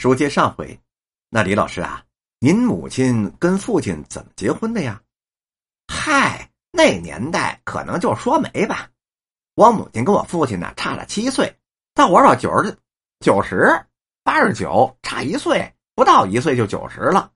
书接上回，那李老师啊，您母亲跟父亲怎么结婚的呀？嗨，那年代可能就说媒吧。我母亲跟我父亲呢差了七岁，到我到九十九十八十九，差一岁，不到一岁就九十了。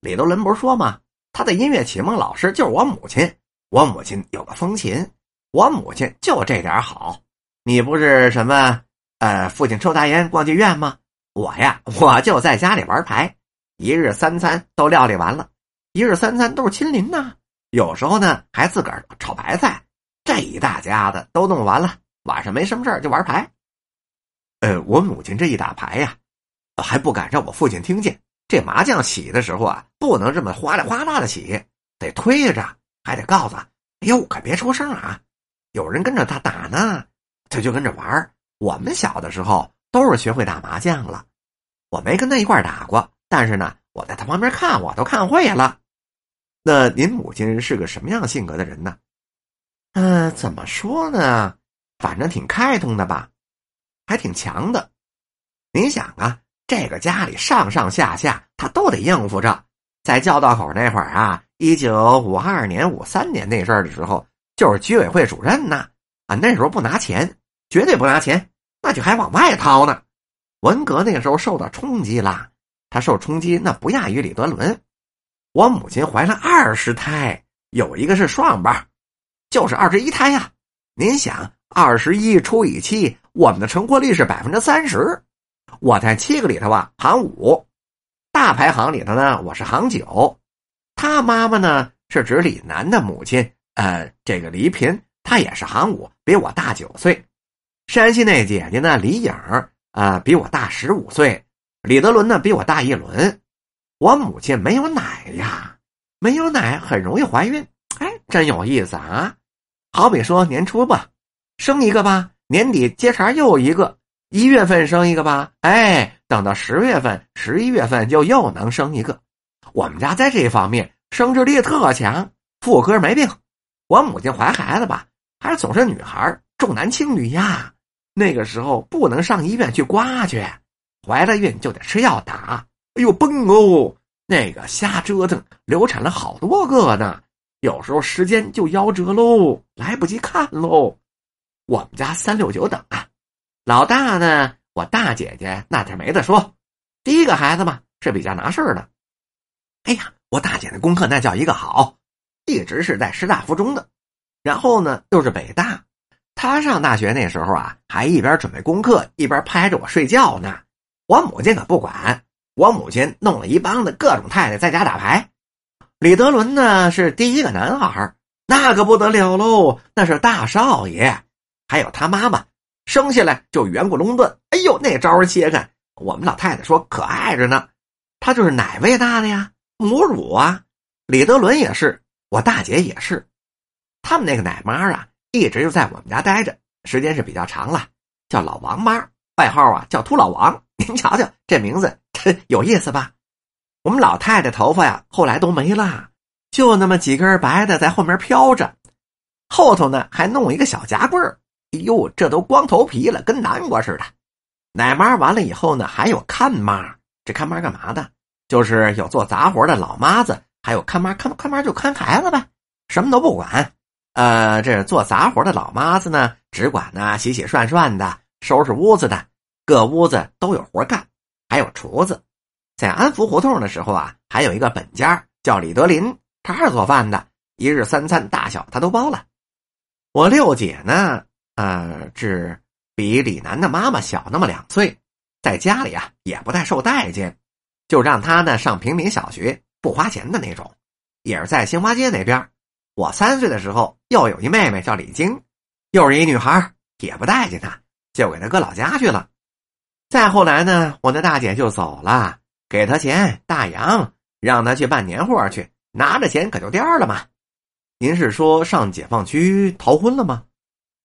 李德伦不是说吗？他的音乐启蒙老师就是我母亲。我母亲有个风琴，我母亲就这点好。你不是什么呃，父亲抽大烟逛妓院吗？我呀，我就在家里玩牌，一日三餐都料理完了，一日三餐都是亲临呐。有时候呢，还自个儿炒白菜，这一大家子都弄完了，晚上没什么事就玩牌。呃，我母亲这一打牌呀，还不敢让我父亲听见。这麻将洗的时候啊，不能这么哗啦哗啦的洗，得推着，还得告诉：“哎呦，可别出声啊，有人跟着他打呢。”他就跟着玩。我们小的时候都是学会打麻将了。我没跟他一块打过，但是呢，我在他旁边看，我都看会了。那您母亲是个什么样性格的人呢？嗯，怎么说呢？反正挺开通的吧，还挺强的。您想啊，这个家里上上下下他都得应付着。在教道口那会儿啊，一九五二年、五三年那阵儿的时候，就是居委会主任呢。啊，那时候不拿钱，绝对不拿钱，那就还往外掏呢。文革那个时候受到冲击了，他受冲击那不亚于李德伦。我母亲怀了二十胎，有一个是双胞，就是二十一胎呀。您想，二十一除以七，我们的成活率是百分之三十。我在七个里头啊，行五，大排行里头呢，我是行九。他妈妈呢，是指李楠的母亲，呃，这个李品，她也是行五，比我大九岁。山西那姐姐呢，李颖。啊，比我大十五岁，李德伦呢比我大一轮。我母亲没有奶呀，没有奶很容易怀孕。哎，真有意思啊！好比说年初吧，生一个吧，年底接茬又一个，一月份生一个吧，哎，等到十月份、十一月份就又能生一个。我们家在这方面生殖力特强，妇科没病。我母亲怀孩子吧，还总是女孩重男轻女呀。那个时候不能上医院去刮去，怀了孕就得吃药打。哎呦，崩哦！那个瞎折腾，流产了好多个呢。有时候时间就夭折喽，来不及看喽。我们家三六九等啊，老大呢，我大姐姐那点没得说。第一个孩子嘛是比较拿事儿的。哎呀，我大姐的功课那叫一个好，一直是在师大附中的，然后呢又是北大。他上大学那时候啊，还一边准备功课，一边拍着我睡觉呢。我母亲可不管，我母亲弄了一帮子各种太太在家打牌。李德伦呢是第一个男孩，那可不得了喽，那是大少爷。还有他妈妈，生下来就圆滚隆顿，哎呦，那招切开，我们老太太说可爱着呢。他就是奶喂大的呀，母乳啊。李德伦也是，我大姐也是，他们那个奶妈啊。一直就在我们家待着，时间是比较长了，叫老王妈，外号啊叫秃老王。您瞧瞧这名字，有意思吧？我们老太太头发呀，后来都没了，就那么几根白的在后面飘着，后头呢还弄一个小夹棍儿。哎呦，这都光头皮了，跟南瓜似的。奶妈完了以后呢，还有看妈。这看妈干嘛的？就是有做杂活的老妈子，还有看妈，看看妈就看孩子呗，什么都不管。呃，这做杂活的老妈子呢，只管呢洗洗涮涮的，收拾屋子的，各屋子都有活干。还有厨子，在安福胡同的时候啊，还有一个本家叫李德林，他是做饭的，一日三餐大小他都包了。我六姐呢，呃，是比李楠的妈妈小那么两岁，在家里啊也不太受待见，就让她呢上平民小学，不花钱的那种，也是在新华街那边。我三岁的时候，又有一妹妹叫李晶，又是一女孩，也不待见她，就给她搁老家去了。再后来呢，我那大姐就走了，给她钱大洋，让她去办年货去，拿着钱可就颠儿了嘛。您是说上解放区逃婚了吗？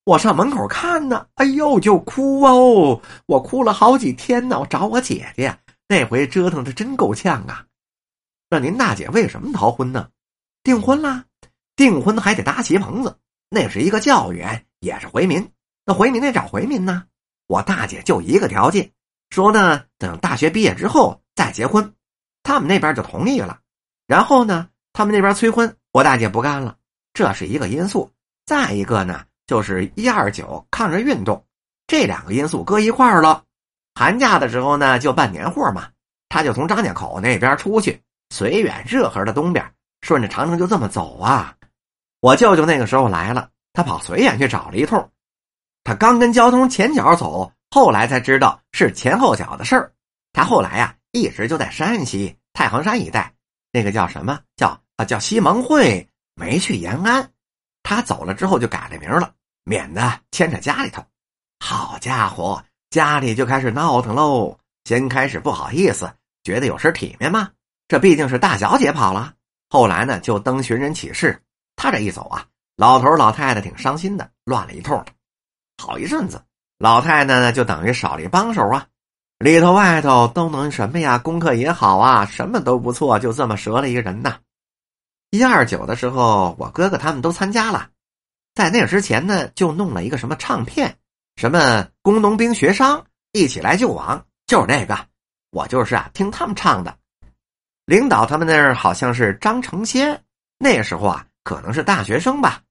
我上门口看呢，哎呦就哭哦，我哭了好几天呢。我找我姐姐，那回折腾的真够呛啊。那您大姐为什么逃婚呢？订婚了。订婚还得搭席棚子，那是一个教员，也是回民。那回民得找回民呢。我大姐就一个条件，说呢，等大学毕业之后再结婚。他们那边就同意了。然后呢，他们那边催婚，我大姐不干了，这是一个因素。再一个呢，就是一二九抗日运动，这两个因素搁一块儿了。寒假的时候呢，就办年货嘛，他就从张家口那边出去，绥远热河的东边，顺着长城就这么走啊。我舅舅那个时候来了，他跑绥远去找了一通，他刚跟交通前脚走，后来才知道是前后脚的事儿。他后来呀，一直就在山西太行山一带，那个叫什么叫啊叫西盟会，没去延安。他走了之后就改了名了，免得牵扯家里头。好家伙，家里就开始闹腾喽。先开始不好意思，觉得有失体面嘛，这毕竟是大小姐跑了。后来呢，就登寻人启事。他这一走啊，老头老太太挺伤心的，乱了一通。好一阵子，老太太呢就等于少了一帮手啊，里头外头都能什么呀？功课也好啊，什么都不错，就这么折了一个人呐。一二九的时候，我哥哥他们都参加了，在那之前呢，就弄了一个什么唱片，什么工农兵学商一起来救亡，就是这个，我就是啊听他们唱的。领导他们那儿好像是张成先，那时候啊。可能是大学生吧，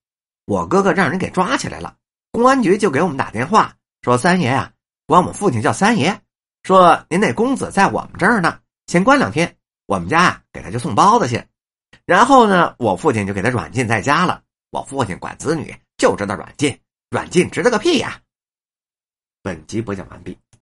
我哥哥让人给抓起来了，公安局就给我们打电话说：“三爷呀，管我们父亲叫三爷，说您那公子在我们这儿呢，先关两天，我们家啊给他就送包子去。”然后呢，我父亲就给他软禁在家了。我父亲管子女就知道软禁，软禁值得个屁呀！本集播讲完毕。